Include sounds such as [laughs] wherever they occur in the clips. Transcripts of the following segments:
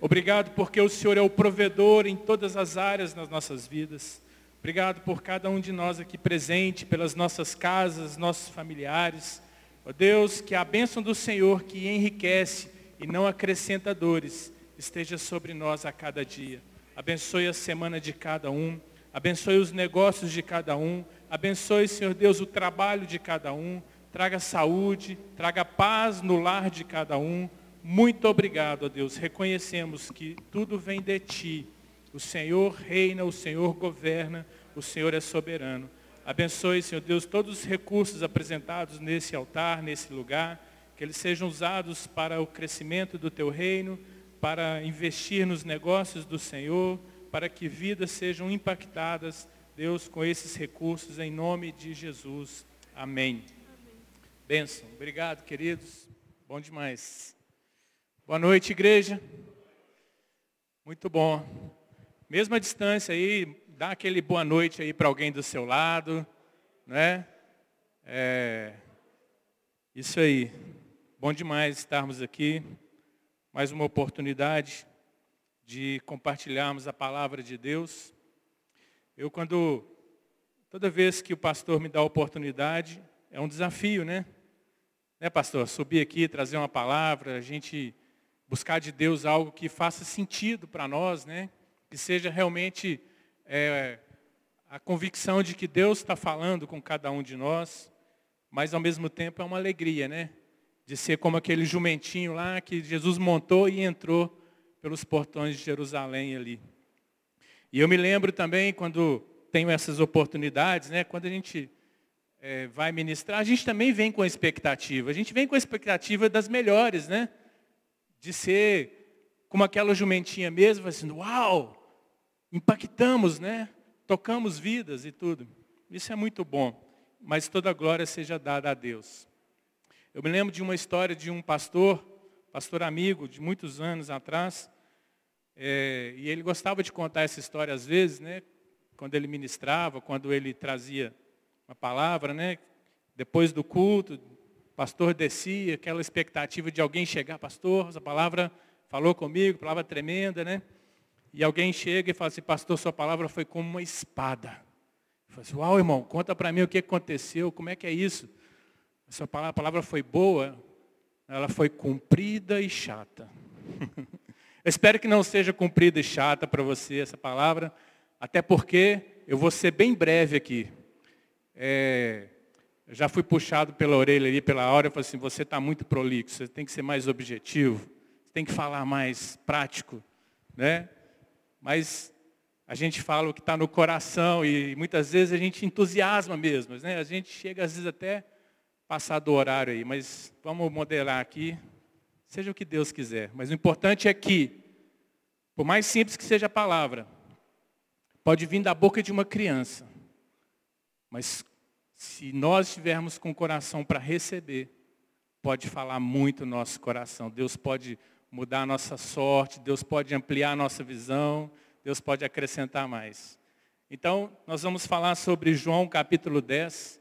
Obrigado porque o Senhor é o provedor em todas as áreas das nossas vidas. Obrigado por cada um de nós aqui presente, pelas nossas casas, nossos familiares. Ó Deus, que a bênção do Senhor que enriquece e não acrescenta dores esteja sobre nós a cada dia. Abençoe a semana de cada um. Abençoe os negócios de cada um. Abençoe, Senhor Deus, o trabalho de cada um. Traga saúde, traga paz no lar de cada um. Muito obrigado, ó Deus. Reconhecemos que tudo vem de Ti o Senhor reina, o Senhor governa, o Senhor é soberano. Abençoe, Senhor Deus, todos os recursos apresentados nesse altar, nesse lugar, que eles sejam usados para o crescimento do teu reino, para investir nos negócios do Senhor, para que vidas sejam impactadas, Deus, com esses recursos, em nome de Jesus. Amém. Amém. Bênção. Obrigado, queridos. Bom demais. Boa noite, igreja. Muito bom. Mesma distância aí, dá aquele boa noite aí para alguém do seu lado, né? É, isso aí. Bom demais estarmos aqui. Mais uma oportunidade de compartilharmos a palavra de Deus. Eu quando toda vez que o pastor me dá a oportunidade, é um desafio, né? Né, pastor? Subir aqui, trazer uma palavra, a gente buscar de Deus algo que faça sentido para nós, né? que seja realmente é, a convicção de que Deus está falando com cada um de nós, mas ao mesmo tempo é uma alegria, né? De ser como aquele jumentinho lá que Jesus montou e entrou pelos portões de Jerusalém ali. E eu me lembro também quando tenho essas oportunidades, né? Quando a gente é, vai ministrar, a gente também vem com a expectativa. A gente vem com a expectativa das melhores, né? De ser como aquela jumentinha mesmo, assim, uau, impactamos, né? Tocamos vidas e tudo. Isso é muito bom. Mas toda glória seja dada a Deus. Eu me lembro de uma história de um pastor, pastor amigo, de muitos anos atrás, é, e ele gostava de contar essa história às vezes, né? Quando ele ministrava, quando ele trazia uma palavra, né? Depois do culto, pastor descia, aquela expectativa de alguém chegar, pastor, essa palavra falou comigo, palavra tremenda, né? E alguém chega e fala assim, pastor, sua palavra foi como uma espada. Eu falo assim, uau, irmão, conta para mim o que aconteceu, como é que é isso? A sua palavra, a palavra foi boa, ela foi comprida e chata. [laughs] eu espero que não seja comprida e chata para você essa palavra, até porque eu vou ser bem breve aqui. É, eu já fui puxado pela orelha ali, pela hora, eu falei assim, você está muito prolixo, você tem que ser mais objetivo, você tem que falar mais prático. Né? mas a gente fala o que está no coração e muitas vezes a gente entusiasma mesmo, né? A gente chega às vezes até passar do horário aí, mas vamos modelar aqui, seja o que Deus quiser. Mas o importante é que, por mais simples que seja a palavra, pode vir da boca de uma criança, mas se nós estivermos com o coração para receber, pode falar muito no nosso coração. Deus pode mudar a nossa sorte, Deus pode ampliar a nossa visão, Deus pode acrescentar mais. Então, nós vamos falar sobre João capítulo 10.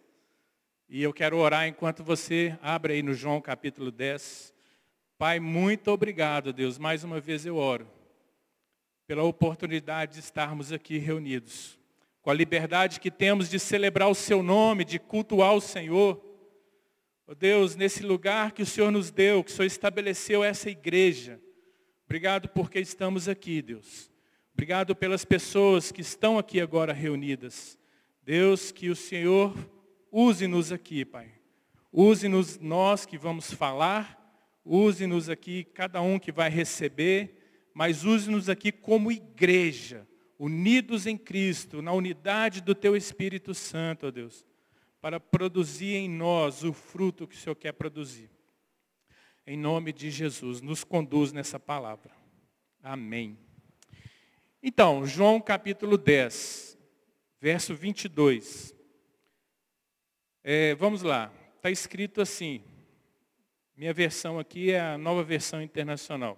E eu quero orar enquanto você abre aí no João capítulo 10. Pai, muito obrigado, Deus. Mais uma vez eu oro pela oportunidade de estarmos aqui reunidos. Com a liberdade que temos de celebrar o seu nome, de cultuar o Senhor Oh Deus, nesse lugar que o Senhor nos deu, que o Senhor estabeleceu essa igreja. Obrigado porque estamos aqui, Deus. Obrigado pelas pessoas que estão aqui agora reunidas. Deus, que o Senhor use-nos aqui, Pai. Use-nos nós que vamos falar, use-nos aqui cada um que vai receber, mas use-nos aqui como igreja, unidos em Cristo, na unidade do Teu Espírito Santo, ó Deus para produzir em nós o fruto que o Senhor quer produzir. Em nome de Jesus, nos conduz nessa palavra. Amém. Então, João capítulo 10, verso 22. É, vamos lá, está escrito assim. Minha versão aqui é a nova versão internacional.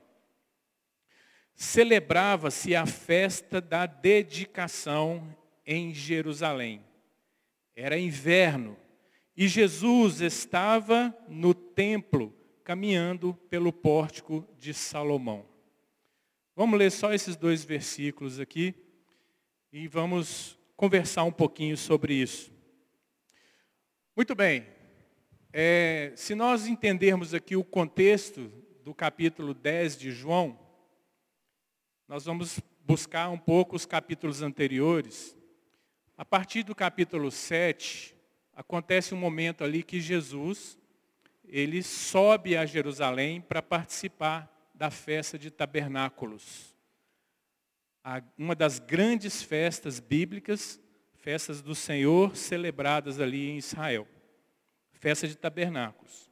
Celebrava-se a festa da dedicação em Jerusalém. Era inverno. E Jesus estava no templo, caminhando pelo pórtico de Salomão. Vamos ler só esses dois versículos aqui e vamos conversar um pouquinho sobre isso. Muito bem. É, se nós entendermos aqui o contexto do capítulo 10 de João, nós vamos buscar um pouco os capítulos anteriores. A partir do capítulo 7, acontece um momento ali que Jesus, ele sobe a Jerusalém para participar da festa de tabernáculos. Uma das grandes festas bíblicas, festas do Senhor celebradas ali em Israel. Festa de tabernáculos.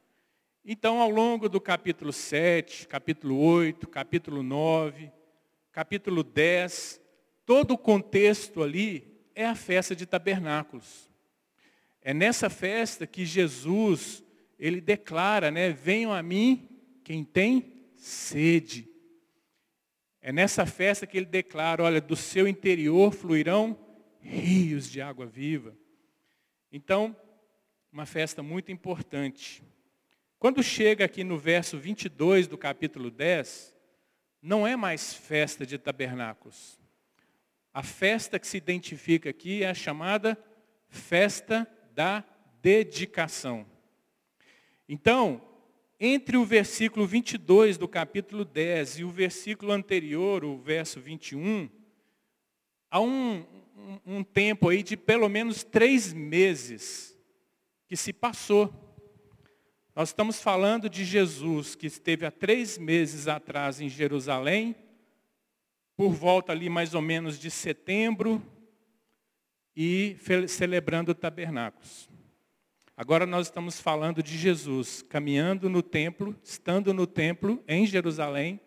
Então, ao longo do capítulo 7, capítulo 8, capítulo 9, capítulo 10, todo o contexto ali é a festa de tabernáculos. É nessa festa que Jesus, ele declara, né, venham a mim quem tem sede. É nessa festa que ele declara, olha, do seu interior fluirão rios de água viva. Então, uma festa muito importante. Quando chega aqui no verso 22 do capítulo 10, não é mais festa de tabernáculos. A festa que se identifica aqui é a chamada festa da dedicação. Então, entre o versículo 22 do capítulo 10 e o versículo anterior, o verso 21, há um, um, um tempo aí de pelo menos três meses que se passou. Nós estamos falando de Jesus que esteve há três meses atrás em Jerusalém, por volta ali mais ou menos de setembro, e celebrando tabernáculos. Agora nós estamos falando de Jesus caminhando no templo, estando no templo em Jerusalém,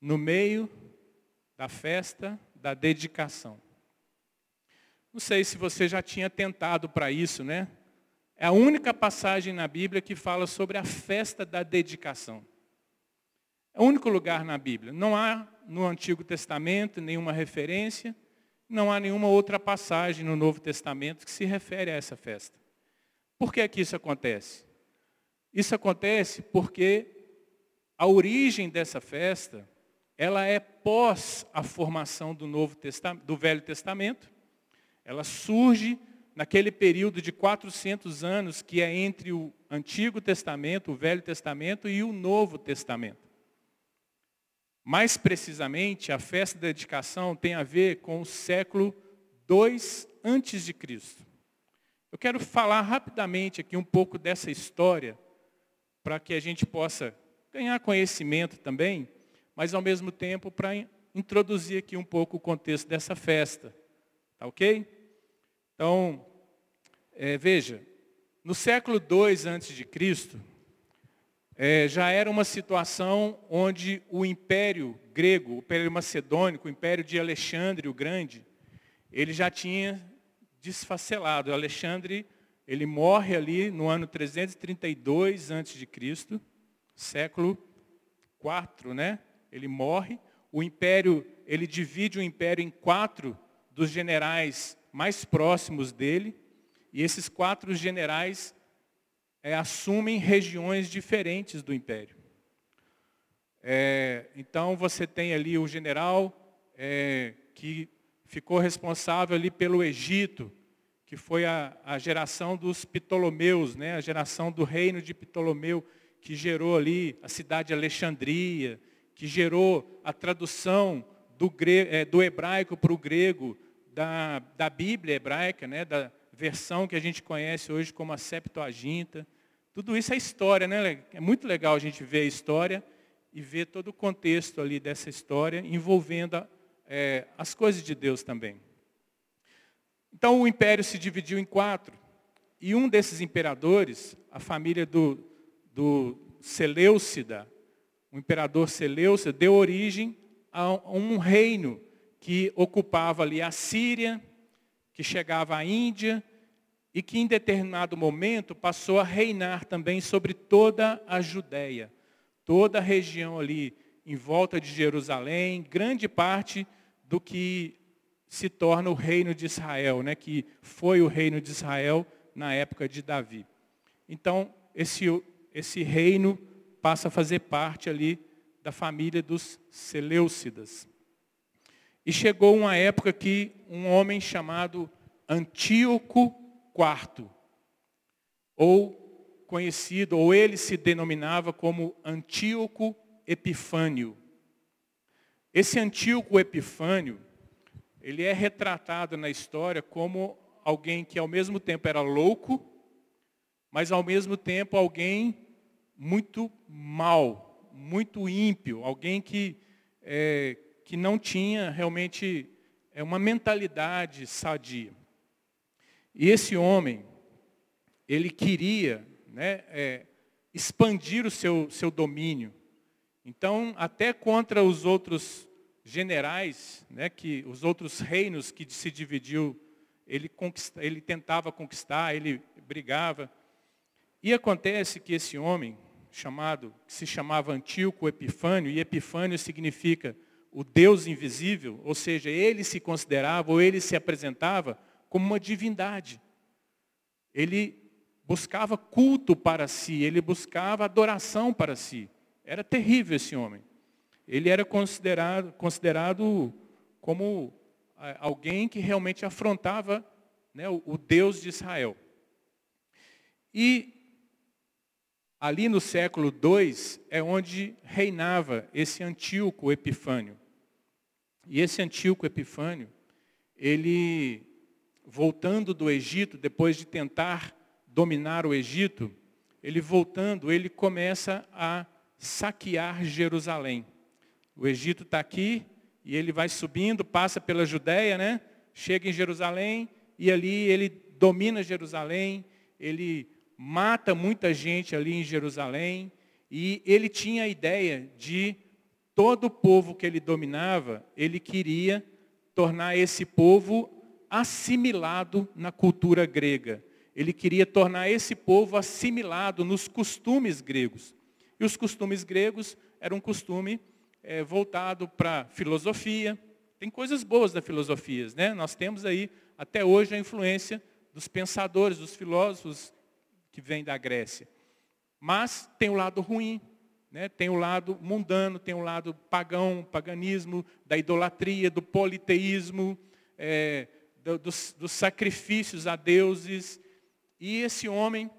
no meio da festa da dedicação. Não sei se você já tinha tentado para isso, né? É a única passagem na Bíblia que fala sobre a festa da dedicação. É o único lugar na Bíblia. Não há no Antigo Testamento nenhuma referência, não há nenhuma outra passagem no Novo Testamento que se refere a essa festa. Por que, é que isso acontece? Isso acontece porque a origem dessa festa, ela é pós a formação do, Novo Testamento, do Velho Testamento. Ela surge naquele período de 400 anos que é entre o Antigo Testamento, o Velho Testamento e o Novo Testamento. Mais precisamente, a festa da dedicação tem a ver com o século 2 antes de Cristo. Eu quero falar rapidamente aqui um pouco dessa história, para que a gente possa ganhar conhecimento também, mas ao mesmo tempo para introduzir aqui um pouco o contexto dessa festa. Tá ok? Então, é, veja, no século II a.C., é, já era uma situação onde o Império Grego, o Império Macedônico, o Império de Alexandre o Grande, ele já tinha desfacelado. Alexandre, ele morre ali no ano 332 a.C., século IV, né? Ele morre. O império, ele divide o império em quatro dos generais mais próximos dele. E esses quatro generais é, assumem regiões diferentes do império. É, então você tem ali o general é, que ficou responsável ali pelo Egito, que foi a, a geração dos Ptolomeus, né, a geração do reino de Ptolomeu, que gerou ali a cidade de Alexandria, que gerou a tradução do, é, do hebraico para o grego, da, da Bíblia hebraica, né, da, versão que a gente conhece hoje como a Septuaginta. Tudo isso é história, né? É muito legal a gente ver a história e ver todo o contexto ali dessa história envolvendo é, as coisas de Deus também. Então o império se dividiu em quatro. E um desses imperadores, a família do, do Seleucida, o imperador Seleucida, deu origem a um reino que ocupava ali a Síria, que chegava à Índia e que em determinado momento passou a reinar também sobre toda a Judéia, toda a região ali em volta de Jerusalém, grande parte do que se torna o reino de Israel, né, que foi o reino de Israel na época de Davi. Então, esse, esse reino passa a fazer parte ali da família dos Seleucidas. E chegou uma época que um homem chamado Antíoco IV, ou conhecido, ou ele se denominava como Antíoco Epifânio. Esse Antíoco Epifânio, ele é retratado na história como alguém que ao mesmo tempo era louco, mas ao mesmo tempo alguém muito mal, muito ímpio, alguém que, é, que não tinha realmente é, uma mentalidade sadia. E esse homem, ele queria né, é, expandir o seu, seu domínio. Então, até contra os outros generais, né, que os outros reinos que se dividiu, ele, conquista, ele tentava conquistar, ele brigava. E acontece que esse homem, chamado, que se chamava Antíoco Epifânio, e Epifânio significa o Deus invisível, ou seja, ele se considerava, ou ele se apresentava como uma divindade. Ele buscava culto para si, ele buscava adoração para si. Era terrível esse homem. Ele era considerado, considerado como alguém que realmente afrontava né, o, o Deus de Israel. E ali no século II é onde reinava esse Antíoco Epifânio. E esse Antíoco Epifânio, ele, voltando do Egito, depois de tentar dominar o Egito, ele voltando, ele começa a saquear Jerusalém. O Egito está aqui e ele vai subindo, passa pela Judéia, né? chega em Jerusalém e ali ele domina Jerusalém, ele mata muita gente ali em Jerusalém e ele tinha a ideia de todo o povo que ele dominava, ele queria tornar esse povo assimilado na cultura grega. Ele queria tornar esse povo assimilado nos costumes gregos. E os costumes gregos eram um costume é, voltado para filosofia. Tem coisas boas da filosofia, né? Nós temos aí até hoje a influência dos pensadores, dos filósofos que vêm da Grécia. Mas tem o lado ruim, né? tem o lado mundano, tem o lado pagão, paganismo, da idolatria, do politeísmo, é, dos, dos sacrifícios a deuses e esse homem,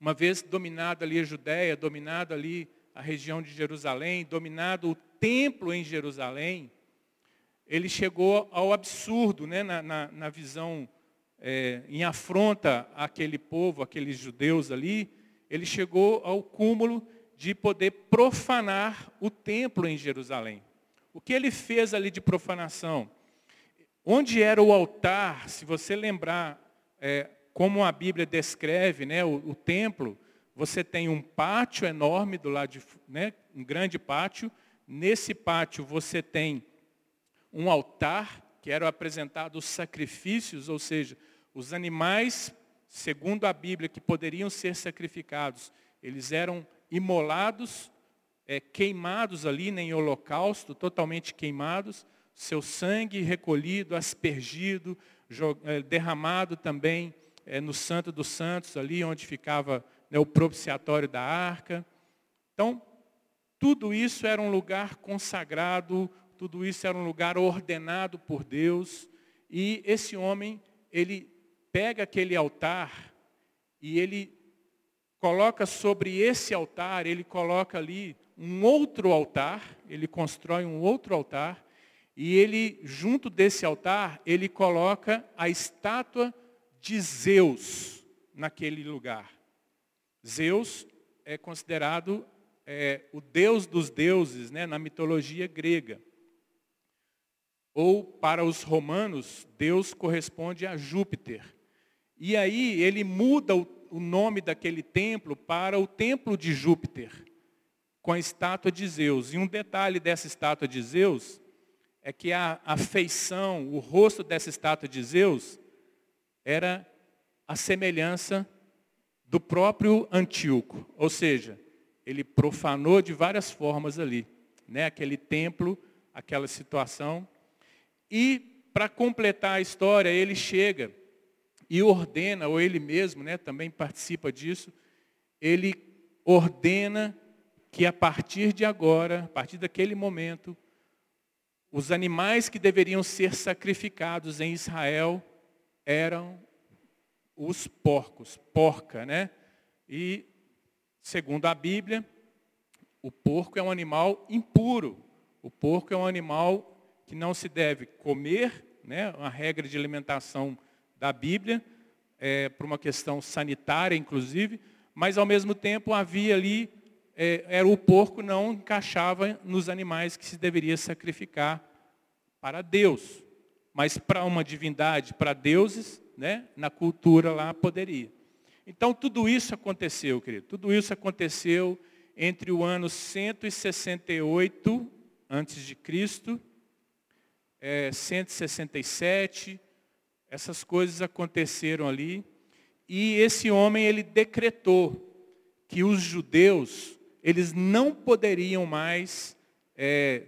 uma vez dominado ali a Judéia, dominado ali a região de Jerusalém, dominado o templo em Jerusalém, ele chegou ao absurdo, né, na, na, na visão é, em afronta àquele povo, aqueles judeus ali, ele chegou ao cúmulo de poder profanar o templo em Jerusalém. O que ele fez ali de profanação? Onde era o altar, se você lembrar, é, como a Bíblia descreve né, o, o templo, você tem um pátio enorme do lado de, né, um grande pátio. Nesse pátio você tem um altar, que eram apresentados os sacrifícios, ou seja, os animais, segundo a Bíblia, que poderiam ser sacrificados, eles eram imolados, é, queimados ali né, em holocausto, totalmente queimados, seu sangue recolhido, aspergido, é, derramado também é, no Santo dos Santos, ali onde ficava né, o propiciatório da arca. Então, tudo isso era um lugar consagrado, tudo isso era um lugar ordenado por Deus. E esse homem, ele pega aquele altar e ele coloca sobre esse altar, ele coloca ali um outro altar, ele constrói um outro altar, e ele, junto desse altar, ele coloca a estátua de Zeus naquele lugar. Zeus é considerado é, o deus dos deuses né, na mitologia grega. Ou para os romanos, Deus corresponde a Júpiter. E aí ele muda o, o nome daquele templo para o templo de Júpiter, com a estátua de Zeus. E um detalhe dessa estátua de Zeus é que a, a feição, o rosto dessa estátua de Zeus era a semelhança do próprio Antíoco. Ou seja, ele profanou de várias formas ali, né? aquele templo, aquela situação. E, para completar a história, ele chega e ordena, ou ele mesmo né, também participa disso, ele ordena que a partir de agora, a partir daquele momento, os animais que deveriam ser sacrificados em Israel eram os porcos, porca, né? E, segundo a Bíblia, o porco é um animal impuro. O porco é um animal que não se deve comer, né? Uma regra de alimentação da Bíblia, é, por uma questão sanitária, inclusive, mas ao mesmo tempo havia ali, era o porco não encaixava nos animais que se deveria sacrificar para Deus. Mas para uma divindade, para deuses, né, na cultura lá poderia. Então tudo isso aconteceu, querido. Tudo isso aconteceu entre o ano 168 antes de Cristo, é, 167, essas coisas aconteceram ali. E esse homem, ele decretou que os judeus, eles não poderiam mais é,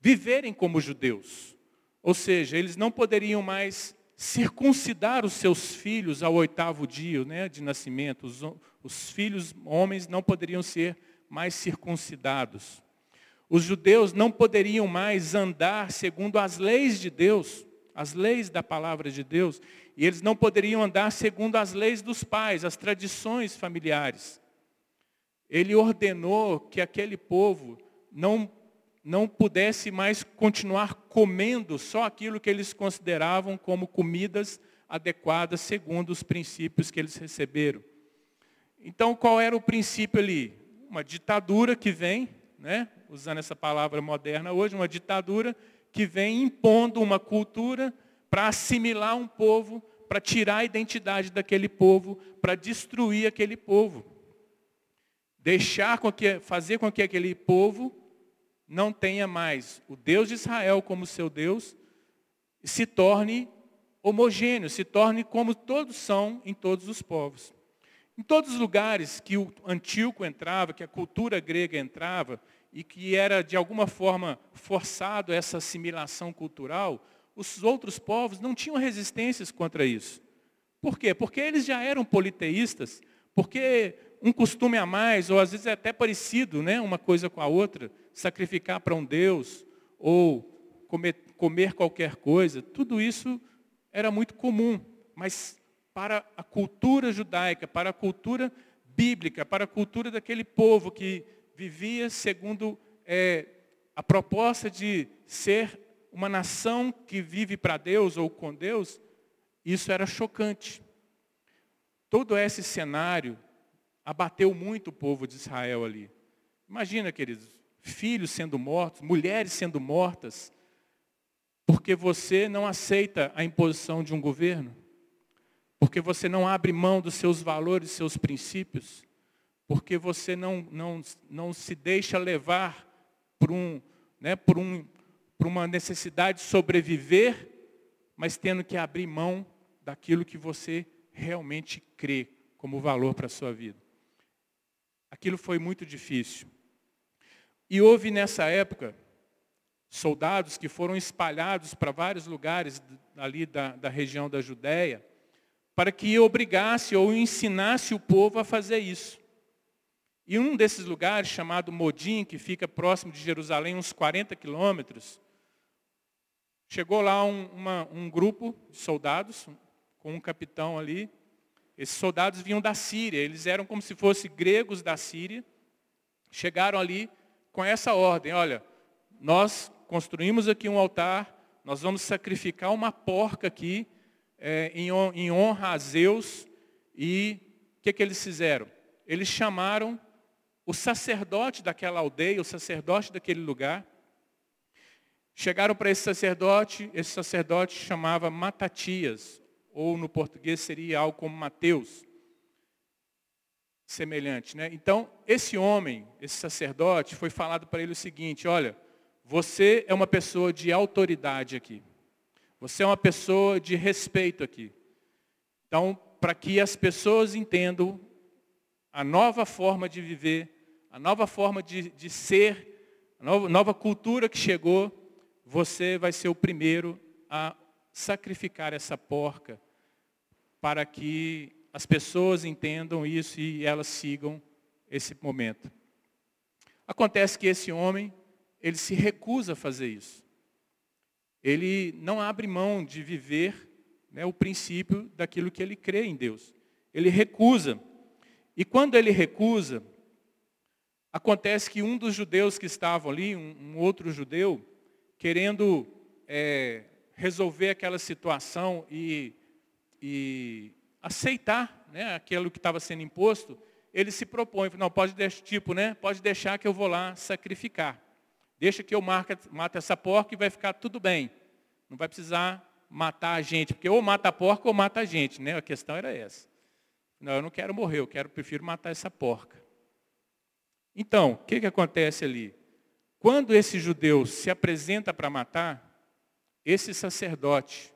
viverem como judeus. Ou seja, eles não poderiam mais circuncidar os seus filhos ao oitavo dia né, de nascimento. Os, os filhos homens não poderiam ser mais circuncidados. Os judeus não poderiam mais andar segundo as leis de Deus, as leis da palavra de Deus, e eles não poderiam andar segundo as leis dos pais, as tradições familiares. Ele ordenou que aquele povo não, não pudesse mais continuar comendo só aquilo que eles consideravam como comidas adequadas segundo os princípios que eles receberam. Então, qual era o princípio ali? Uma ditadura que vem, né? usando essa palavra moderna hoje, uma ditadura que vem impondo uma cultura para assimilar um povo, para tirar a identidade daquele povo, para destruir aquele povo. Deixar com que, fazer com que aquele povo não tenha mais o Deus de Israel como seu Deus, se torne homogêneo, se torne como todos são em todos os povos. Em todos os lugares que o Antíoco entrava, que a cultura grega entrava, e que era de alguma forma forçado essa assimilação cultural, os outros povos não tinham resistências contra isso. Por quê? Porque eles já eram politeístas, porque um costume a mais, ou às vezes é até parecido, né, uma coisa com a outra, sacrificar para um Deus, ou comer, comer qualquer coisa, tudo isso era muito comum. Mas para a cultura judaica, para a cultura bíblica, para a cultura daquele povo que vivia segundo é, a proposta de ser uma nação que vive para Deus ou com Deus, isso era chocante. Todo esse cenário abateu muito o povo de Israel ali. Imagina, queridos, filhos sendo mortos, mulheres sendo mortas, porque você não aceita a imposição de um governo, porque você não abre mão dos seus valores, seus princípios, porque você não, não, não se deixa levar por, um, né, por, um, por uma necessidade de sobreviver, mas tendo que abrir mão daquilo que você realmente crê como valor para a sua vida. Aquilo foi muito difícil. E houve nessa época soldados que foram espalhados para vários lugares ali da, da região da Judéia, para que obrigasse ou ensinasse o povo a fazer isso. E um desses lugares, chamado Modim, que fica próximo de Jerusalém, uns 40 quilômetros, chegou lá um, uma, um grupo de soldados, com um capitão ali. Esses soldados vinham da Síria, eles eram como se fossem gregos da Síria. Chegaram ali com essa ordem, olha, nós construímos aqui um altar, nós vamos sacrificar uma porca aqui, é, em, honra a Zeus. E o que, que eles fizeram? Eles chamaram o sacerdote daquela aldeia, o sacerdote daquele lugar, chegaram para esse sacerdote, esse sacerdote chamava Matatias, ou no português seria algo como Mateus, semelhante. Né? Então, esse homem, esse sacerdote, foi falado para ele o seguinte, olha, você é uma pessoa de autoridade aqui. Você é uma pessoa de respeito aqui. Então, para que as pessoas entendam a nova forma de viver, a nova forma de, de ser, a nova, nova cultura que chegou, você vai ser o primeiro a sacrificar essa porca para que as pessoas entendam isso e elas sigam esse momento. Acontece que esse homem, ele se recusa a fazer isso. Ele não abre mão de viver né, o princípio daquilo que ele crê em Deus. Ele recusa. E quando ele recusa, acontece que um dos judeus que estavam ali, um, um outro judeu, querendo é, resolver aquela situação e, e aceitar né, aquilo que estava sendo imposto, ele se propõe, não, pode deixar, tipo, né, pode deixar que eu vou lá sacrificar. Deixa que eu marque, mate essa porca e vai ficar tudo bem. Não vai precisar matar a gente, porque ou mata a porca ou mata a gente, né? A questão era essa. Não, eu não quero morrer, eu quero, prefiro matar essa porca. Então, o que, que acontece ali? Quando esse judeu se apresenta para matar, esse sacerdote,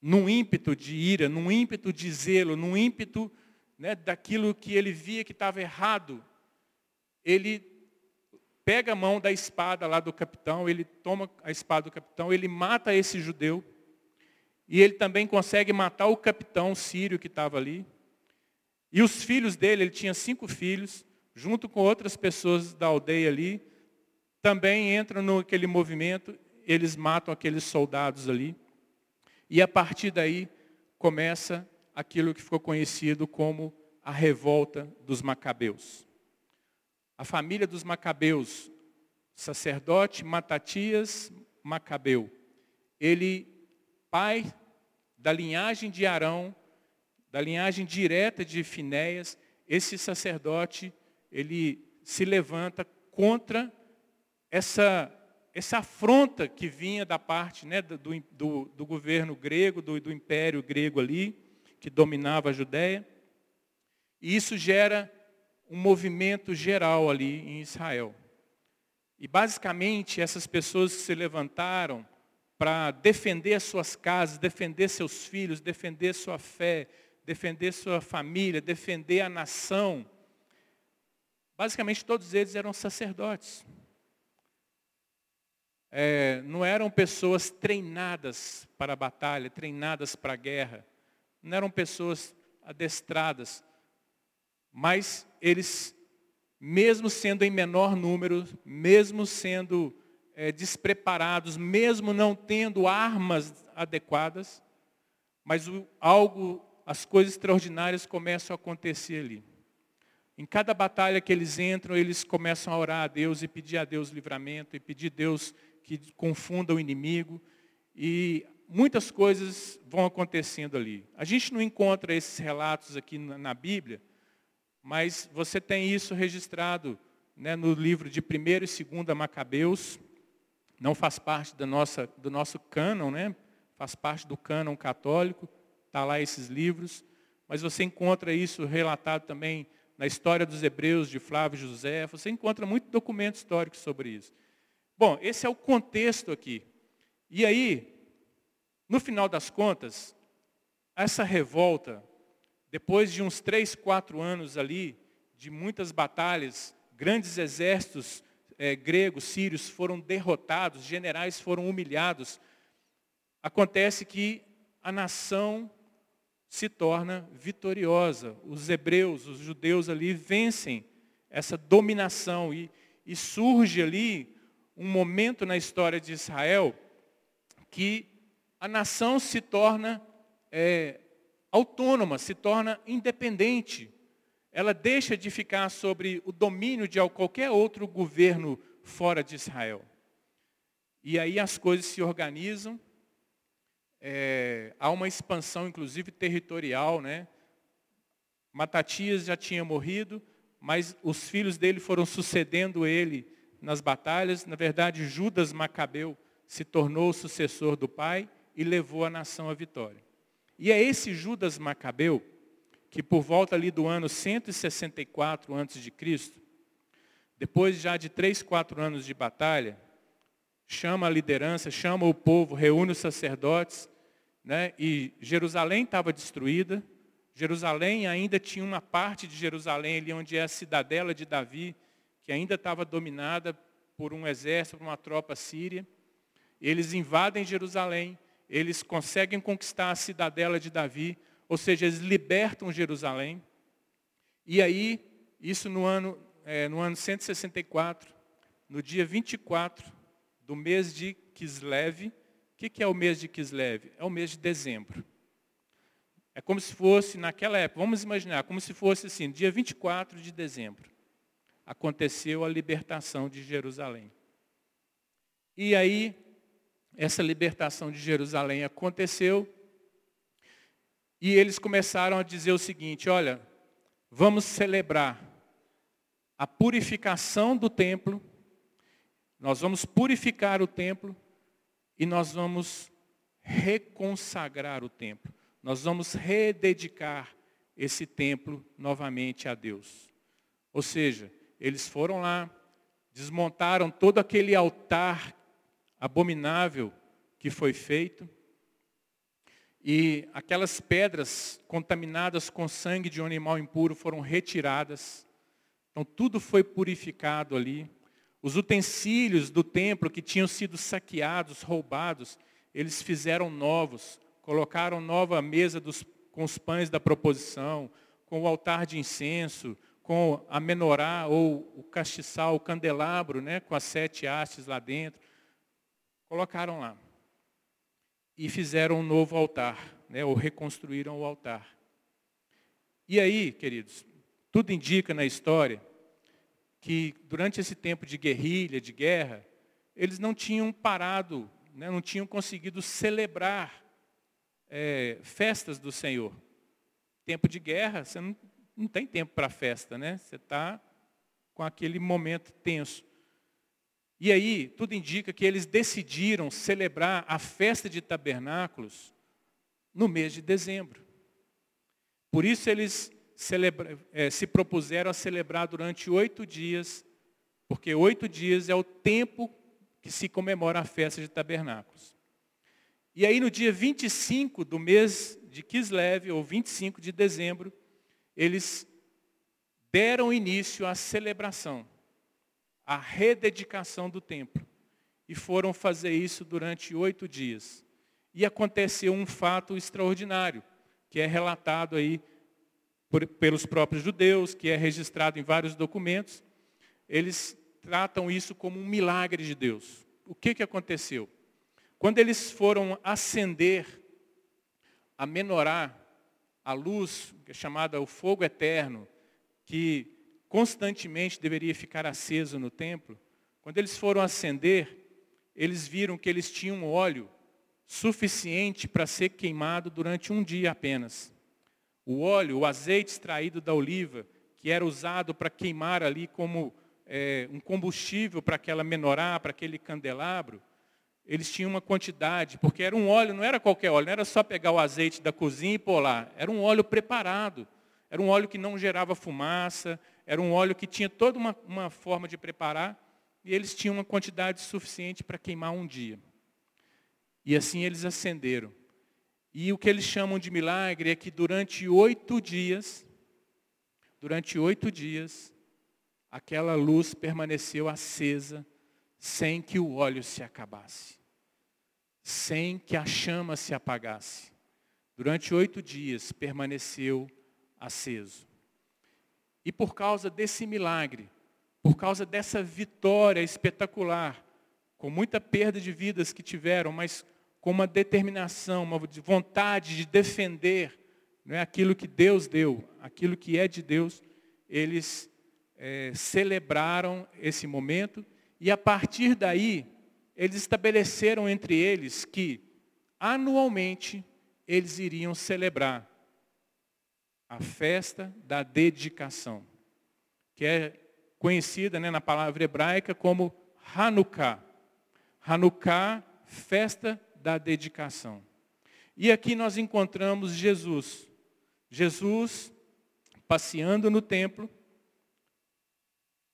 num ímpeto de ira, num ímpeto de zelo, num ímpeto né, daquilo que ele via que estava errado, ele pega a mão da espada lá do capitão, ele toma a espada do capitão, ele mata esse judeu, e ele também consegue matar o capitão sírio que estava ali. E os filhos dele, ele tinha cinco filhos, junto com outras pessoas da aldeia ali, também entram naquele movimento, eles matam aqueles soldados ali. E a partir daí começa aquilo que ficou conhecido como a revolta dos Macabeus. A família dos Macabeus, sacerdote Matatias Macabeu, ele, pai da linhagem de Arão, da linhagem direta de Finéias, esse sacerdote, ele se levanta contra essa, essa afronta que vinha da parte né, do, do, do governo grego, do, do império grego ali, que dominava a Judéia. E isso gera um movimento geral ali em Israel. E basicamente essas pessoas se levantaram para defender as suas casas, defender seus filhos, defender sua fé, defender sua família, defender a nação, basicamente todos eles eram sacerdotes. É, não eram pessoas treinadas para a batalha, treinadas para a guerra não eram pessoas adestradas, mas eles, mesmo sendo em menor número, mesmo sendo é, despreparados, mesmo não tendo armas adequadas, mas o, algo, as coisas extraordinárias começam a acontecer ali. Em cada batalha que eles entram, eles começam a orar a Deus e pedir a Deus livramento, e pedir a Deus que confunda o inimigo. E muitas coisas vão acontecendo ali. A gente não encontra esses relatos aqui na, Bíblia, mas você tem isso registrado né, no livro de 1 e 2 Macabeus. Não faz parte da nossa, do nosso cânon, né? faz parte do cânon católico, está lá esses livros. Mas você encontra isso relatado também na história dos Hebreus de Flávio José. Você encontra muito documento histórico sobre isso. Bom, esse é o contexto aqui. E aí, no final das contas, essa revolta, depois de uns três, quatro anos ali, de muitas batalhas, grandes exércitos é, gregos, sírios foram derrotados, generais foram humilhados, acontece que a nação se torna vitoriosa. Os hebreus, os judeus ali vencem essa dominação e, e surge ali um momento na história de Israel que a nação se torna é, autônoma, se torna independente. Ela deixa de ficar sobre o domínio de qualquer outro governo fora de Israel. E aí as coisas se organizam, é, há uma expansão, inclusive territorial, né? Matatias já tinha morrido, mas os filhos dele foram sucedendo ele nas batalhas. Na verdade, Judas Macabeu se tornou o sucessor do pai e levou a nação à vitória. E é esse Judas Macabeu, que por volta ali do ano 164 a.C., depois já de três, quatro anos de batalha, chama a liderança, chama o povo, reúne os sacerdotes, né? e Jerusalém estava destruída, Jerusalém ainda tinha uma parte de Jerusalém ali onde é a cidadela de Davi, que ainda estava dominada por um exército, por uma tropa síria. Eles invadem Jerusalém, eles conseguem conquistar a cidadela de Davi, ou seja, eles libertam Jerusalém. E aí, isso no ano, é, no ano 164, no dia 24 do mês de Kislev. O que, que é o mês de Kislev? É o mês de dezembro. É como se fosse, naquela época, vamos imaginar, como se fosse assim, dia 24 de dezembro. Aconteceu a libertação de Jerusalém. E aí, essa libertação de Jerusalém aconteceu, e eles começaram a dizer o seguinte: olha, vamos celebrar a purificação do templo, nós vamos purificar o templo e nós vamos reconsagrar o templo. Nós vamos rededicar esse templo novamente a Deus. Ou seja, eles foram lá, desmontaram todo aquele altar abominável que foi feito, e aquelas pedras contaminadas com sangue de um animal impuro foram retiradas. Então tudo foi purificado ali. Os utensílios do templo que tinham sido saqueados, roubados, eles fizeram novos. Colocaram nova mesa dos, com os pães da proposição, com o altar de incenso, com a menorá ou o castiçal, o candelabro, né, com as sete hastes lá dentro. Colocaram lá e fizeram um novo altar, né, ou reconstruíram o altar. E aí, queridos, tudo indica na história que durante esse tempo de guerrilha, de guerra, eles não tinham parado, né, não tinham conseguido celebrar é, festas do Senhor. Tempo de guerra, você não, não tem tempo para festa, né? Você está com aquele momento tenso. E aí, tudo indica que eles decidiram celebrar a festa de tabernáculos no mês de dezembro. Por isso eles celebra, é, se propuseram a celebrar durante oito dias, porque oito dias é o tempo que se comemora a festa de tabernáculos. E aí no dia 25 do mês de Kislev, ou 25 de dezembro, eles deram início à celebração a rededicação do templo. E foram fazer isso durante oito dias. E aconteceu um fato extraordinário, que é relatado aí por, pelos próprios judeus, que é registrado em vários documentos. Eles tratam isso como um milagre de Deus. O que, que aconteceu? Quando eles foram acender a menorá, a luz, que é chamada o fogo eterno, que constantemente deveria ficar aceso no templo, quando eles foram acender, eles viram que eles tinham óleo suficiente para ser queimado durante um dia apenas. O óleo, o azeite extraído da oliva, que era usado para queimar ali como é, um combustível para aquela menorá, para aquele candelabro, eles tinham uma quantidade, porque era um óleo, não era qualquer óleo, não era só pegar o azeite da cozinha e pôr lá, era um óleo preparado. Era um óleo que não gerava fumaça, era um óleo que tinha toda uma, uma forma de preparar, e eles tinham uma quantidade suficiente para queimar um dia. E assim eles acenderam. E o que eles chamam de milagre é que durante oito dias, durante oito dias, aquela luz permaneceu acesa, sem que o óleo se acabasse, sem que a chama se apagasse. Durante oito dias permaneceu aceso. E por causa desse milagre, por causa dessa vitória espetacular, com muita perda de vidas que tiveram, mas com uma determinação, uma vontade de defender é, aquilo que Deus deu, aquilo que é de Deus, eles é, celebraram esse momento e a partir daí eles estabeleceram entre eles que anualmente eles iriam celebrar a festa da dedicação, que é conhecida né, na palavra hebraica como Hanukkah. Hanukkah, festa da dedicação. E aqui nós encontramos Jesus. Jesus passeando no templo,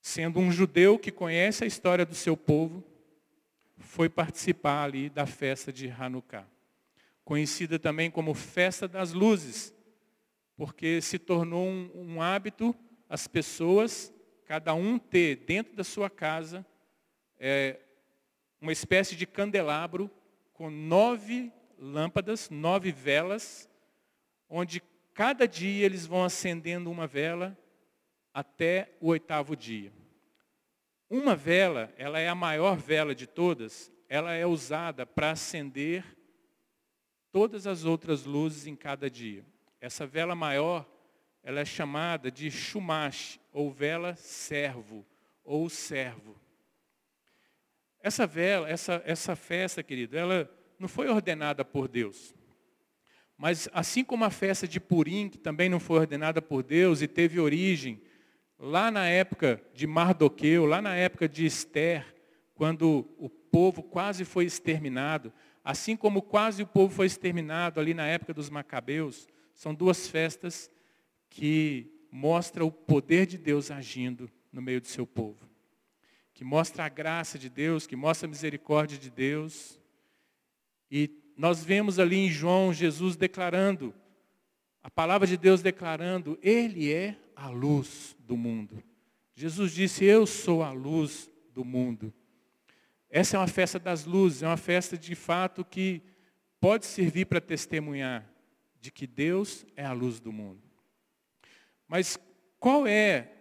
sendo um judeu que conhece a história do seu povo, foi participar ali da festa de Hanukkah, conhecida também como festa das luzes, porque se tornou um, um hábito as pessoas, cada um ter dentro da sua casa é, uma espécie de candelabro com nove lâmpadas, nove velas, onde cada dia eles vão acendendo uma vela até o oitavo dia. Uma vela, ela é a maior vela de todas, ela é usada para acender todas as outras luzes em cada dia. Essa vela maior, ela é chamada de chumash, ou vela servo, ou servo. Essa vela, essa, essa festa, querido, ela não foi ordenada por Deus. Mas assim como a festa de Purim, que também não foi ordenada por Deus e teve origem lá na época de Mardoqueu, lá na época de Esther, quando o povo quase foi exterminado, assim como quase o povo foi exterminado ali na época dos Macabeus, são duas festas que mostram o poder de Deus agindo no meio do seu povo. Que mostra a graça de Deus, que mostra a misericórdia de Deus. E nós vemos ali em João Jesus declarando, a palavra de Deus declarando, Ele é a luz do mundo. Jesus disse, eu sou a luz do mundo. Essa é uma festa das luzes, é uma festa de fato que pode servir para testemunhar de que Deus é a luz do mundo. Mas qual é,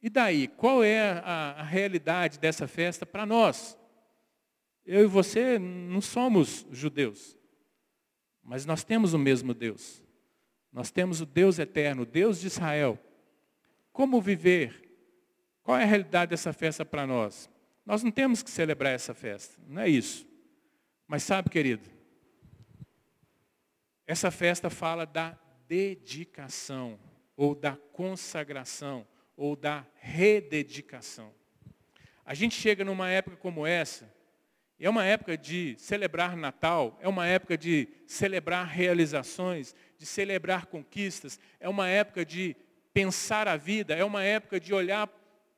e daí, qual é a, a realidade dessa festa para nós? Eu e você não somos judeus, mas nós temos o mesmo Deus. Nós temos o Deus eterno, o Deus de Israel. Como viver? Qual é a realidade dessa festa para nós? Nós não temos que celebrar essa festa, não é isso. Mas sabe, querido, essa festa fala da dedicação, ou da consagração, ou da rededicação. A gente chega numa época como essa, é uma época de celebrar Natal, é uma época de celebrar realizações, de celebrar conquistas, é uma época de pensar a vida, é uma época de olhar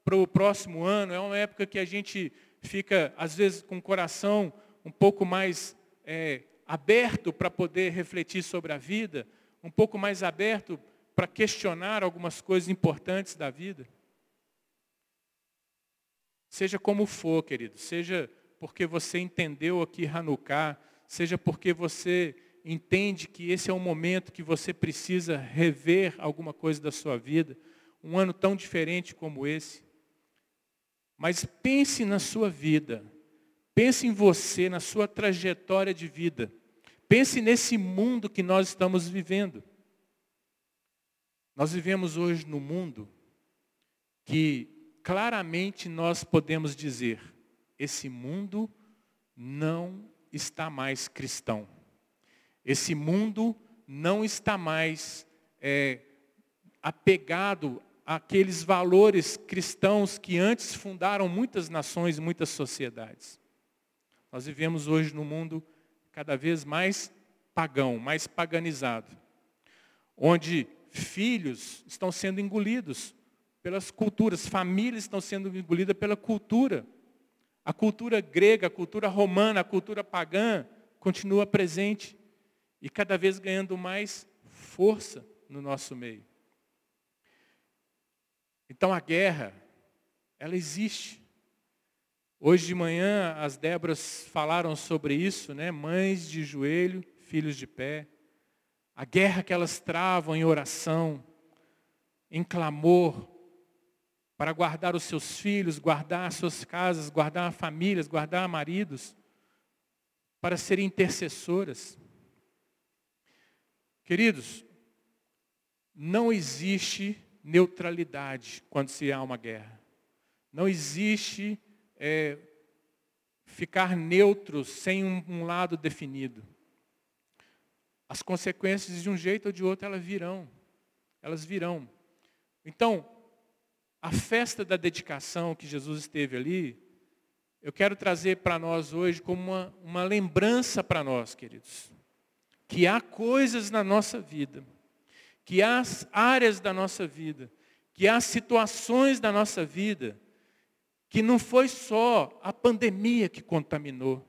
para o próximo ano, é uma época que a gente fica, às vezes, com o coração um pouco mais é, aberto para poder refletir sobre a vida, um pouco mais aberto para questionar algumas coisas importantes da vida. Seja como for, querido, seja porque você entendeu aqui Hanukkah, seja porque você entende que esse é um momento que você precisa rever alguma coisa da sua vida, um ano tão diferente como esse. Mas pense na sua vida, pense em você, na sua trajetória de vida, pense nesse mundo que nós estamos vivendo. Nós vivemos hoje no mundo que claramente nós podemos dizer, esse mundo não está mais cristão. Esse mundo não está mais é, apegado àqueles valores cristãos que antes fundaram muitas nações, muitas sociedades. Nós vivemos hoje num mundo cada vez mais pagão, mais paganizado, onde filhos estão sendo engolidos pelas culturas, famílias estão sendo engolidas pela cultura. A cultura grega, a cultura romana, a cultura pagã continua presente e cada vez ganhando mais força no nosso meio. Então a guerra, ela existe. Hoje de manhã as Débora falaram sobre isso, né? Mães de joelho, filhos de pé. A guerra que elas travam em oração, em clamor, para guardar os seus filhos, guardar as suas casas, guardar famílias, guardar maridos, para serem intercessoras. Queridos, não existe neutralidade quando se há uma guerra. Não existe é, ficar neutro sem um, um lado definido. As consequências de um jeito ou de outro elas virão. Elas virão. Então, a festa da dedicação que Jesus esteve ali, eu quero trazer para nós hoje como uma, uma lembrança para nós, queridos. Que há coisas na nossa vida, que há áreas da nossa vida, que há situações da nossa vida, que não foi só a pandemia que contaminou,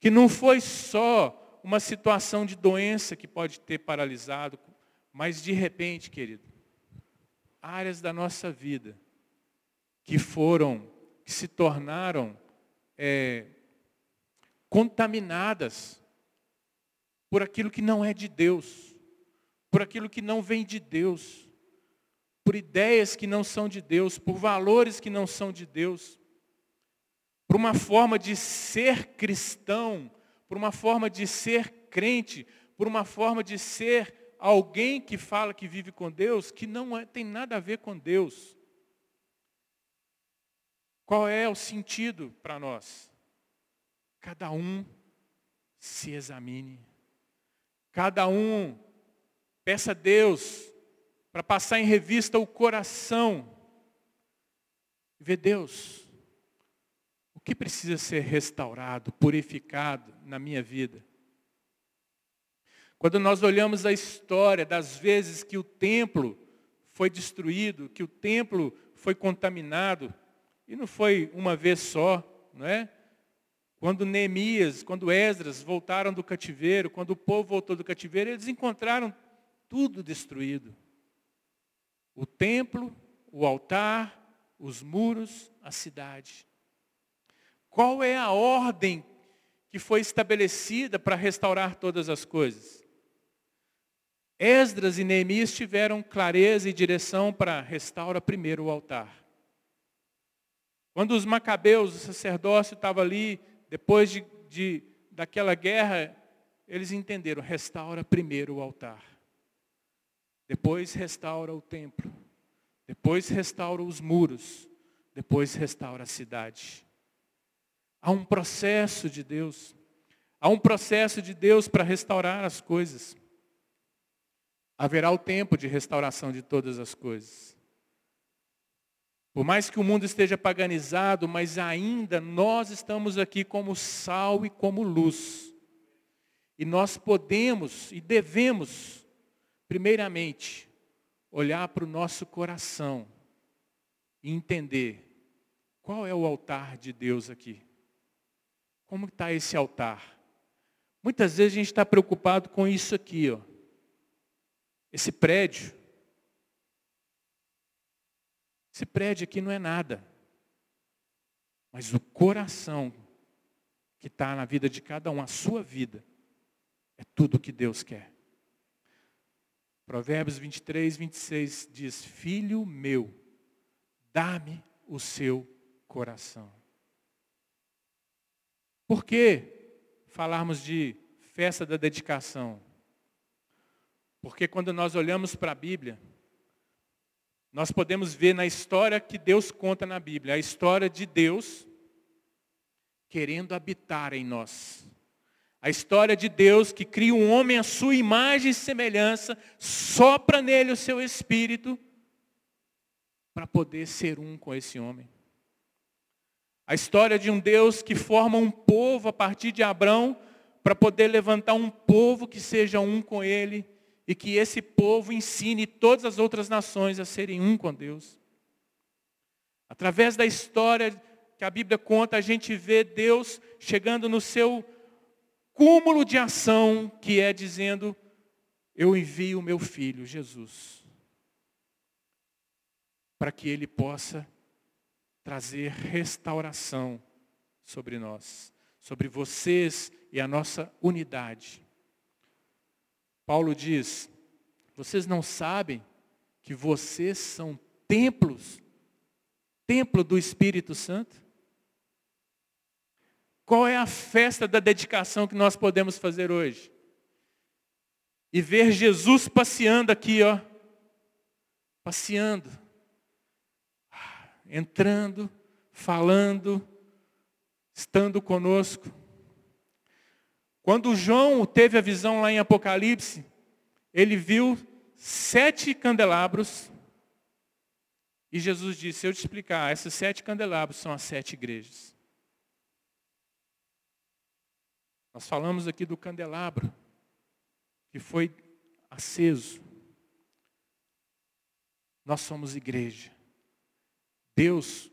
que não foi só uma situação de doença que pode ter paralisado, mas de repente, querido, áreas da nossa vida que foram, que se tornaram é, contaminadas por aquilo que não é de Deus, por aquilo que não vem de Deus, por ideias que não são de Deus, por valores que não são de Deus, por uma forma de ser cristão, por uma forma de ser crente, por uma forma de ser alguém que fala que vive com Deus, que não é, tem nada a ver com Deus. Qual é o sentido para nós? Cada um se examine. Cada um peça a Deus para passar em revista o coração. E ver Deus, o que precisa ser restaurado, purificado na minha vida? Quando nós olhamos a história das vezes que o templo foi destruído, que o templo foi contaminado, e não foi uma vez só, não é? Quando Neemias, quando Esdras voltaram do cativeiro, quando o povo voltou do cativeiro, eles encontraram tudo destruído. O templo, o altar, os muros, a cidade. Qual é a ordem que foi estabelecida para restaurar todas as coisas? Esdras e Neemias tiveram clareza e direção para restaurar primeiro o altar. Quando os macabeus, o sacerdócio estava ali, depois de, de, daquela guerra, eles entenderam, restaura primeiro o altar. Depois restaura o templo. Depois restaura os muros. Depois restaura a cidade. Há um processo de Deus. Há um processo de Deus para restaurar as coisas. Haverá o tempo de restauração de todas as coisas. Por mais que o mundo esteja paganizado, mas ainda nós estamos aqui como sal e como luz. E nós podemos e devemos Primeiramente, olhar para o nosso coração e entender qual é o altar de Deus aqui. Como está esse altar? Muitas vezes a gente está preocupado com isso aqui, ó. Esse prédio. Esse prédio aqui não é nada. Mas o coração que está na vida de cada um, a sua vida, é tudo o que Deus quer. Provérbios 23, 26 diz: Filho meu, dá-me o seu coração. Por que falarmos de festa da dedicação? Porque quando nós olhamos para a Bíblia, nós podemos ver na história que Deus conta na Bíblia, a história de Deus querendo habitar em nós. A história de Deus que cria um homem à sua imagem e semelhança, sopra nele o seu espírito para poder ser um com esse homem. A história de um Deus que forma um povo a partir de Abraão para poder levantar um povo que seja um com ele e que esse povo ensine todas as outras nações a serem um com Deus. Através da história que a Bíblia conta, a gente vê Deus chegando no seu cúmulo de ação que é dizendo: Eu envio o meu filho, Jesus, para que ele possa trazer restauração sobre nós, sobre vocês e a nossa unidade. Paulo diz: Vocês não sabem que vocês são templos, templo do Espírito Santo? Qual é a festa da dedicação que nós podemos fazer hoje? E ver Jesus passeando aqui, ó. Passeando. Entrando, falando, estando conosco. Quando João teve a visão lá em Apocalipse, ele viu sete candelabros. E Jesus disse, eu te explicar, esses sete candelabros são as sete igrejas. Nós falamos aqui do candelabro que foi aceso. Nós somos igreja. Deus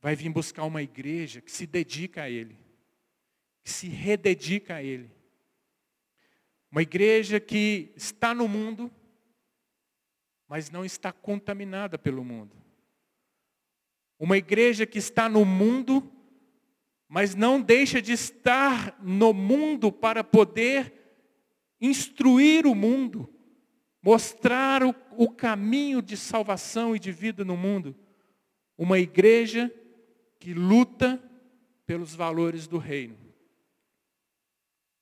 vai vir buscar uma igreja que se dedica a Ele, se rededica a Ele. Uma igreja que está no mundo, mas não está contaminada pelo mundo. Uma igreja que está no mundo, mas não deixa de estar no mundo para poder instruir o mundo mostrar o, o caminho de salvação e de vida no mundo. Uma igreja que luta pelos valores do reino.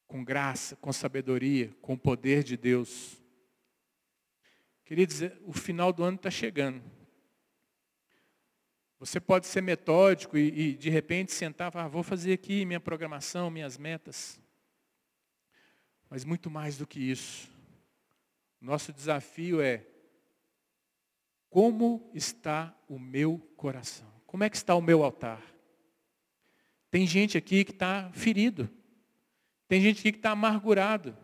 Com graça, com sabedoria, com o poder de Deus. Queria dizer, o final do ano está chegando. Você pode ser metódico e, e, de repente sentar e falar, ah, vou fazer aqui minha programação, minhas metas. Mas muito mais do que isso. Nosso desafio é como está o meu coração? Como é que está o meu altar? Tem gente aqui que está ferido. Tem gente aqui que está amargurado.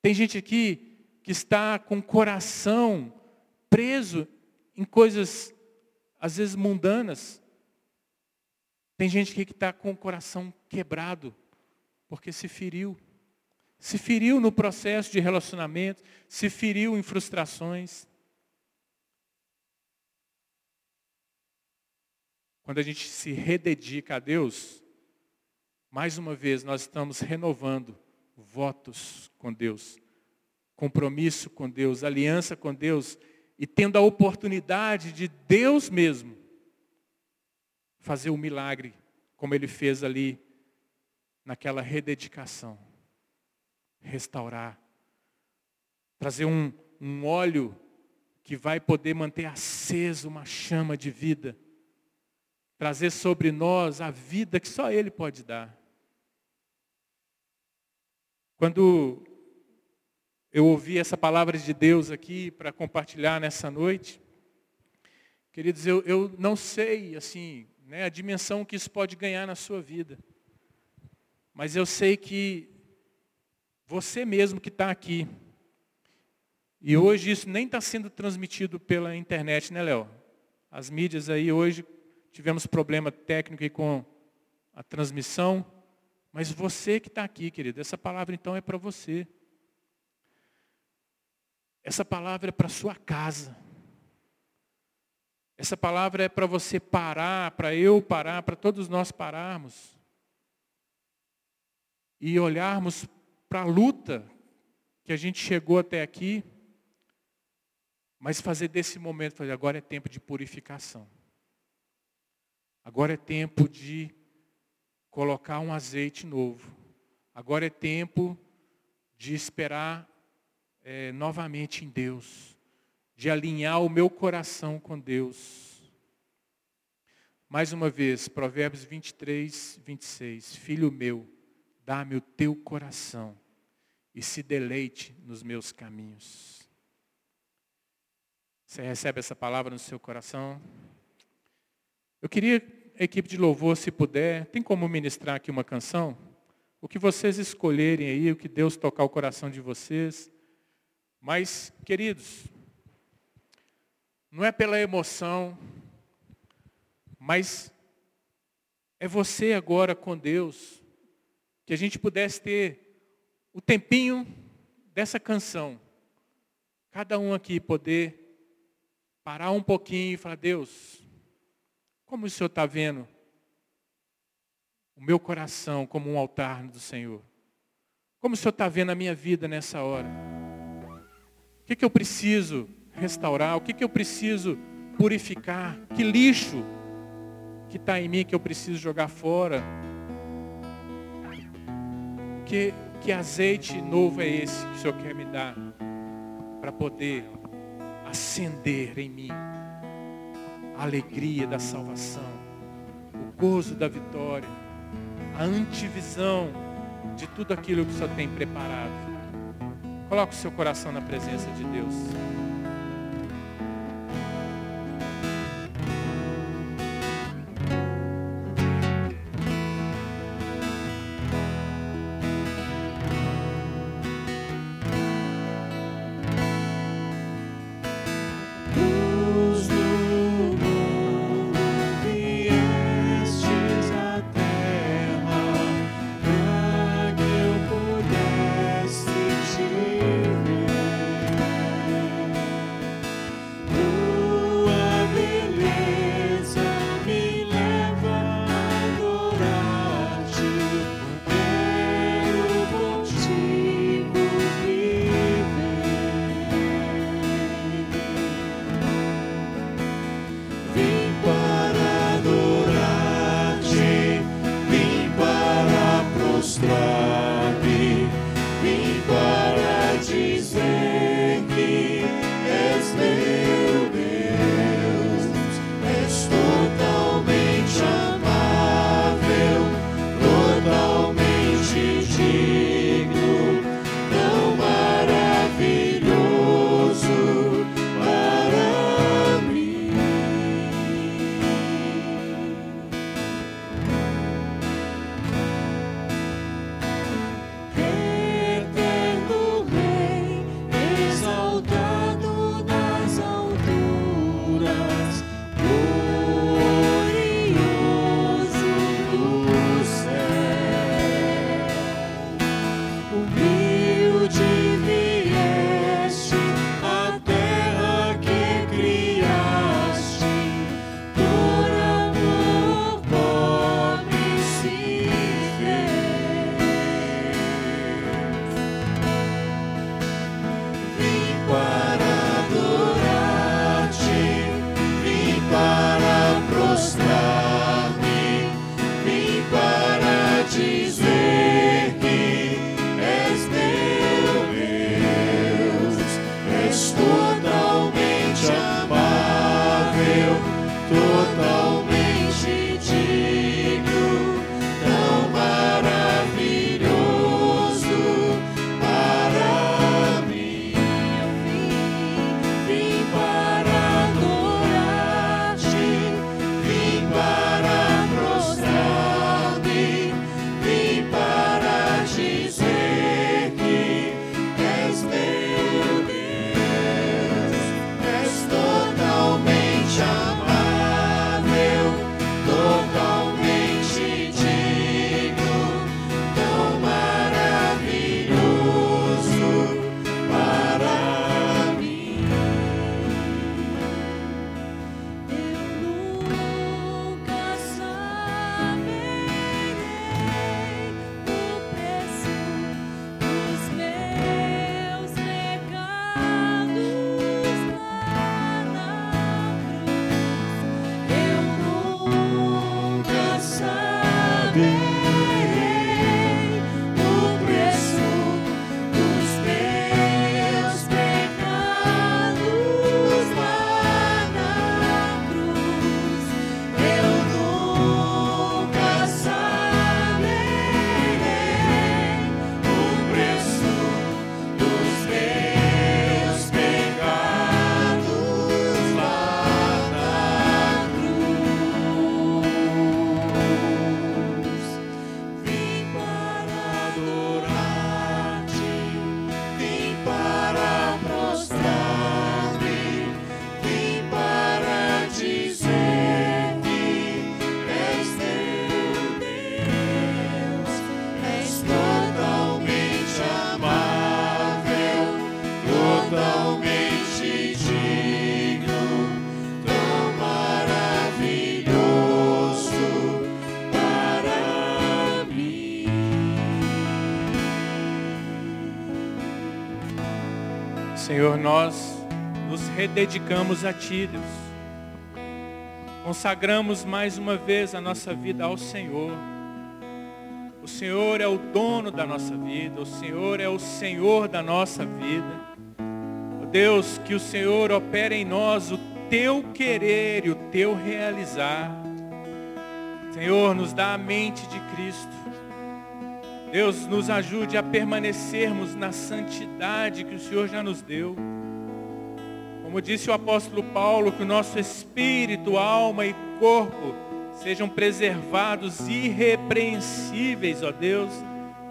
Tem gente aqui que está com o coração preso em coisas, às vezes, mundanas. Tem gente aqui que está com o coração quebrado, porque se feriu. Se feriu no processo de relacionamento, se feriu em frustrações. Quando a gente se rededica a Deus, mais uma vez nós estamos renovando votos com Deus, compromisso com Deus, aliança com Deus e tendo a oportunidade de Deus mesmo fazer o um milagre, como ele fez ali naquela rededicação restaurar, trazer um, um óleo que vai poder manter acesa uma chama de vida, trazer sobre nós a vida que só Ele pode dar. Quando eu ouvi essa palavra de Deus aqui para compartilhar nessa noite, queridos, eu, eu não sei assim, né, a dimensão que isso pode ganhar na sua vida. Mas eu sei que você mesmo que está aqui. E hoje isso nem está sendo transmitido pela internet, né, Léo? As mídias aí hoje tivemos problema técnico com a transmissão. Mas você que está aqui, querido, essa palavra então é para você. Essa palavra é para sua casa. Essa palavra é para você parar, para eu parar, para todos nós pararmos. E olharmos para a luta que a gente chegou até aqui, mas fazer desse momento, fazer, agora é tempo de purificação. Agora é tempo de colocar um azeite novo. Agora é tempo de esperar é, novamente em Deus, de alinhar o meu coração com Deus. Mais uma vez, Provérbios 23, 26. Filho meu, dá-me o teu coração e se deleite nos meus caminhos. Você recebe essa palavra no seu coração? Eu queria, equipe de louvor, se puder, tem como ministrar aqui uma canção? O que vocês escolherem aí, o que Deus tocar o coração de vocês. Mas, queridos, não é pela emoção, mas é você agora com Deus que a gente pudesse ter o tempinho dessa canção. Cada um aqui poder parar um pouquinho e falar, Deus, como o Senhor está vendo o meu coração como um altar do Senhor? Como o Senhor está vendo a minha vida nessa hora? O que, que eu preciso restaurar? O que, que eu preciso purificar? Que lixo que está em mim que eu preciso jogar fora? Que, que azeite novo é esse que o Senhor quer me dar para poder acender em mim a alegria da salvação, o gozo da vitória, a antivisão de tudo aquilo que o Senhor tem preparado. Coloque o seu coração na presença de Deus. Nós nos rededicamos a Ti, Deus. Consagramos mais uma vez a nossa vida ao Senhor. O Senhor é o dono da nossa vida, o Senhor é o Senhor da nossa vida. Deus, que o Senhor opere em nós o Teu querer e o Teu realizar. Senhor, nos dá a mente de Cristo. Deus nos ajude a permanecermos na santidade que o Senhor já nos deu. Como disse o apóstolo Paulo, que o nosso espírito, alma e corpo sejam preservados irrepreensíveis, ó Deus,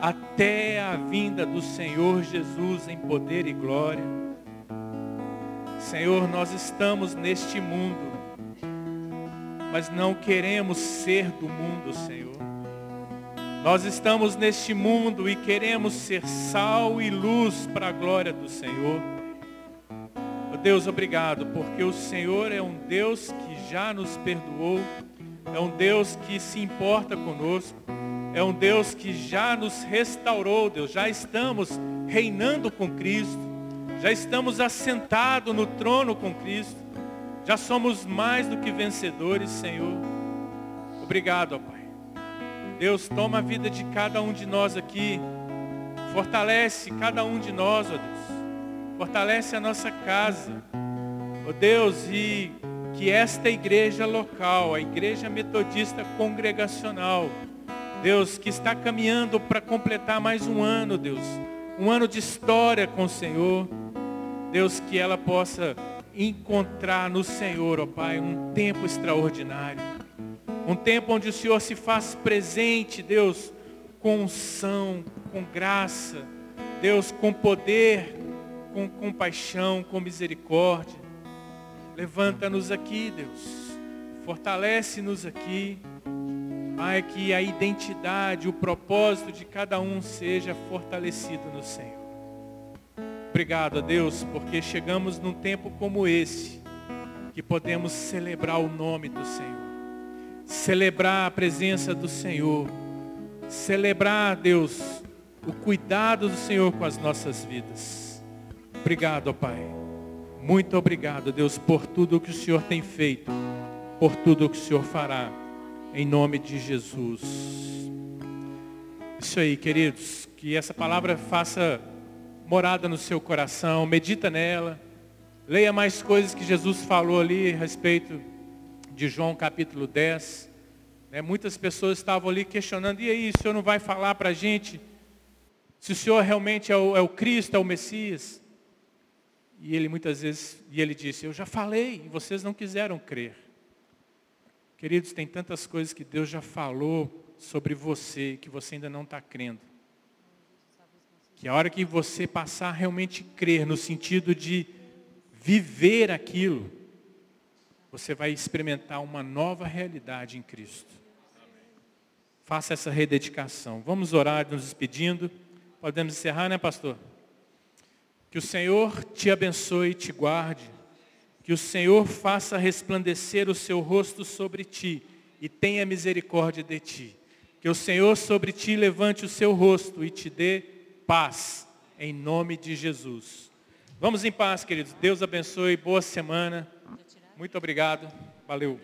até a vinda do Senhor Jesus em poder e glória. Senhor, nós estamos neste mundo, mas não queremos ser do mundo, Senhor. Nós estamos neste mundo e queremos ser sal e luz para a glória do Senhor. Deus, obrigado, porque o Senhor é um Deus que já nos perdoou, é um Deus que se importa conosco, é um Deus que já nos restaurou, Deus. Já estamos reinando com Cristo, já estamos assentados no trono com Cristo, já somos mais do que vencedores, Senhor. Obrigado, ó Pai. Deus, toma a vida de cada um de nós aqui. Fortalece cada um de nós, ó Deus. Fortalece a nossa casa. Ó Deus, e que esta igreja local, a igreja metodista congregacional, Deus, que está caminhando para completar mais um ano, Deus. Um ano de história com o Senhor. Deus, que ela possa encontrar no Senhor, ó Pai, um tempo extraordinário. Um tempo onde o Senhor se faz presente, Deus, com unção, com graça, Deus, com poder, com compaixão, com misericórdia. Levanta-nos aqui, Deus. Fortalece-nos aqui. Pai, que a identidade, o propósito de cada um seja fortalecido no Senhor. Obrigado a Deus, porque chegamos num tempo como esse, que podemos celebrar o nome do Senhor, celebrar a presença do Senhor, celebrar, Deus, o cuidado do Senhor com as nossas vidas. Obrigado, Pai. Muito obrigado, Deus, por tudo o que o Senhor tem feito, por tudo o que o Senhor fará. Em nome de Jesus. Isso aí, queridos. Que essa palavra faça morada no seu coração. Medita nela. Leia mais coisas que Jesus falou ali a respeito de João capítulo 10. Né, muitas pessoas estavam ali questionando, e aí, o Senhor não vai falar para a gente se o Senhor realmente é o, é o Cristo, é o Messias? E ele muitas vezes, e ele disse, eu já falei, e vocês não quiseram crer. Queridos, tem tantas coisas que Deus já falou sobre você que você ainda não está crendo. Que a hora que você passar a realmente crer, no sentido de viver aquilo, você vai experimentar uma nova realidade em Cristo. Faça essa rededicação. Vamos orar nos despedindo. Podemos encerrar, né, pastor? Que o Senhor te abençoe e te guarde. Que o Senhor faça resplandecer o seu rosto sobre ti e tenha misericórdia de ti. Que o Senhor sobre ti levante o seu rosto e te dê paz, em nome de Jesus. Vamos em paz, queridos. Deus abençoe. Boa semana. Muito obrigado. Valeu.